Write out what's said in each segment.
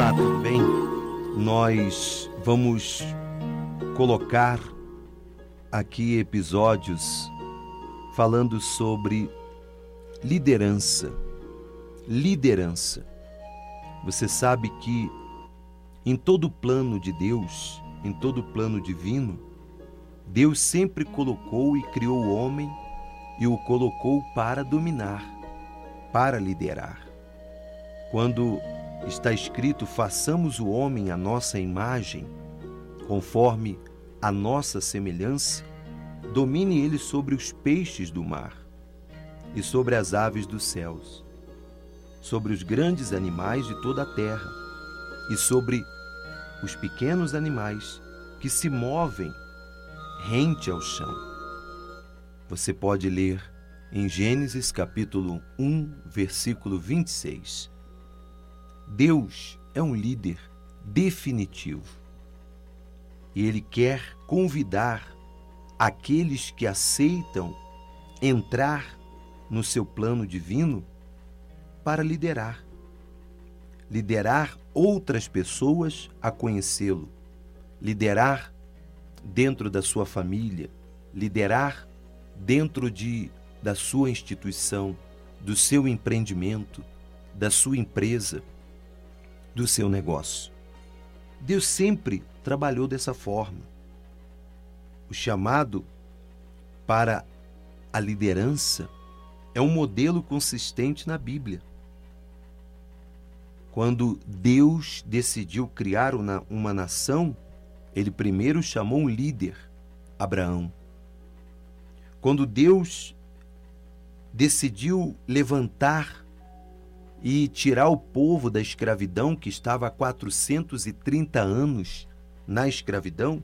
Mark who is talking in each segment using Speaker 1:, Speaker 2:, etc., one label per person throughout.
Speaker 1: Olá, tudo bem? Nós vamos colocar aqui episódios falando sobre liderança. Liderança. Você sabe que em todo plano de Deus, em todo plano divino, Deus sempre colocou e criou o homem e o colocou para dominar, para liderar. Quando está escrito: façamos o homem a nossa imagem, conforme a nossa semelhança, domine ele sobre os peixes do mar e sobre as aves dos céus, sobre os grandes animais de toda a terra e sobre os pequenos animais que se movem rente ao chão. Você pode ler em Gênesis capítulo 1, versículo 26. Deus é um líder definitivo. E ele quer convidar aqueles que aceitam entrar no seu plano divino para liderar. Liderar outras pessoas a conhecê-lo. Liderar dentro da sua família, liderar dentro de da sua instituição, do seu empreendimento, da sua empresa do seu negócio. Deus sempre trabalhou dessa forma. O chamado para a liderança é um modelo consistente na Bíblia. Quando Deus decidiu criar uma nação, ele primeiro chamou um líder, Abraão. Quando Deus decidiu levantar e tirar o povo da escravidão que estava há 430 anos na escravidão,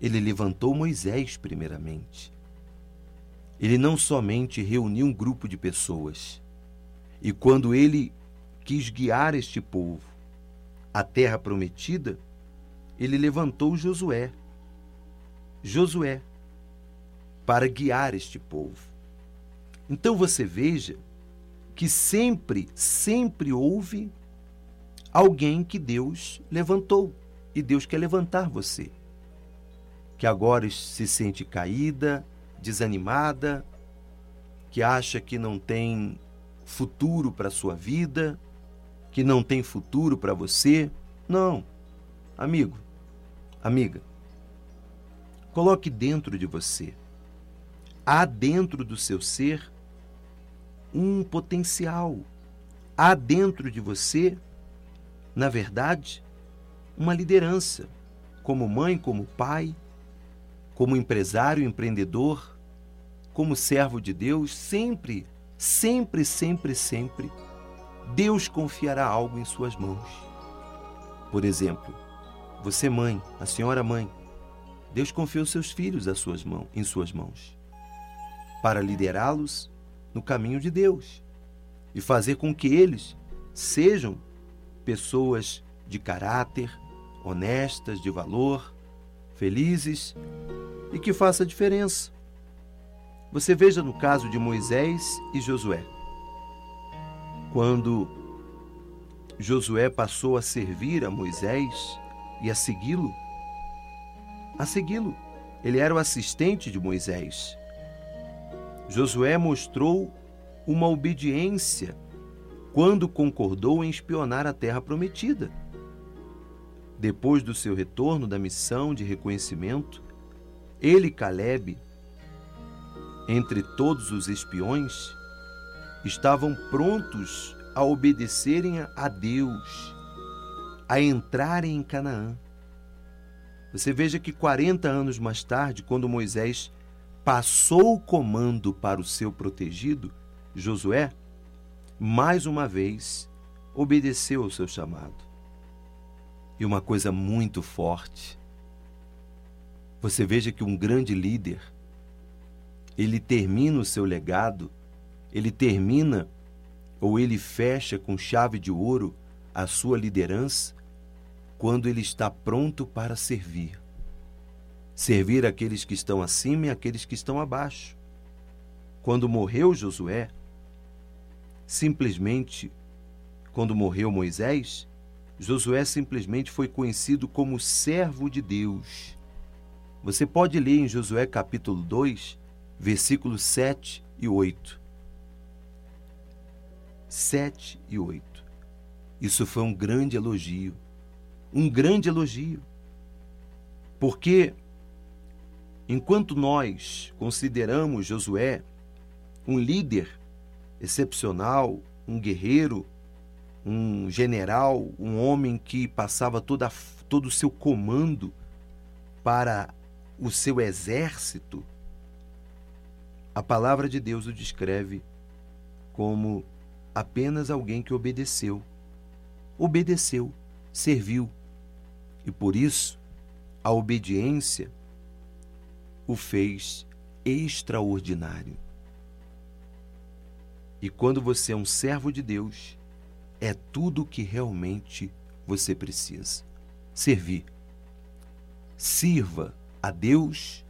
Speaker 1: ele levantou Moisés primeiramente. Ele não somente reuniu um grupo de pessoas, e quando ele quis guiar este povo à terra prometida, ele levantou Josué. Josué, para guiar este povo. Então você veja que sempre, sempre houve alguém que Deus levantou e Deus quer levantar você. Que agora se sente caída, desanimada, que acha que não tem futuro para a sua vida, que não tem futuro para você. Não. Amigo, amiga, coloque dentro de você, há dentro do seu ser um potencial. Há dentro de você, na verdade, uma liderança, como mãe, como pai, como empresário, empreendedor, como servo de Deus, sempre, sempre, sempre, sempre, Deus confiará algo em suas mãos. Por exemplo, você mãe, a senhora mãe, Deus confiou seus filhos às suas mãos, em suas mãos, para liderá-los no caminho de Deus e fazer com que eles sejam pessoas de caráter, honestas, de valor, felizes e que faça diferença. Você veja no caso de Moisés e Josué. Quando Josué passou a servir a Moisés e a segui-lo, a segui-lo. Ele era o assistente de Moisés. Josué mostrou uma obediência quando concordou em espionar a terra prometida. Depois do seu retorno da missão de reconhecimento, ele e Caleb, entre todos os espiões, estavam prontos a obedecerem a Deus, a entrarem em Canaã. Você veja que 40 anos mais tarde, quando Moisés passou o comando para o seu protegido, Josué, mais uma vez obedeceu ao seu chamado. E uma coisa muito forte. Você veja que um grande líder, ele termina o seu legado, ele termina ou ele fecha com chave de ouro a sua liderança quando ele está pronto para servir servir aqueles que estão acima e aqueles que estão abaixo. Quando morreu Josué, simplesmente, quando morreu Moisés, Josué simplesmente foi conhecido como servo de Deus. Você pode ler em Josué capítulo 2, versículos 7 e 8. 7 e 8. Isso foi um grande elogio. Um grande elogio. Porque enquanto nós consideramos Josué um líder excepcional, um guerreiro, um general, um homem que passava toda, todo o seu comando para o seu exército, a palavra de Deus o descreve como apenas alguém que obedeceu. Obedeceu, serviu. E por isso, a obediência o fez extraordinário. E quando você é um servo de Deus, é tudo o que realmente você precisa. Servir. Sirva a Deus,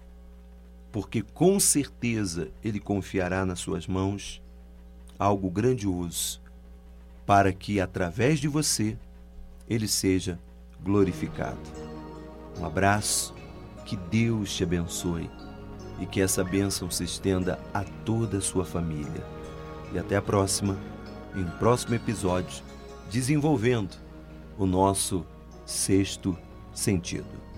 Speaker 1: porque com certeza Ele confiará nas suas mãos algo grandioso, para que através de você Ele seja glorificado. Um abraço, que Deus te abençoe e que essa bênção se estenda a toda a sua família. E até a próxima em um próximo episódio, desenvolvendo o nosso sexto sentido.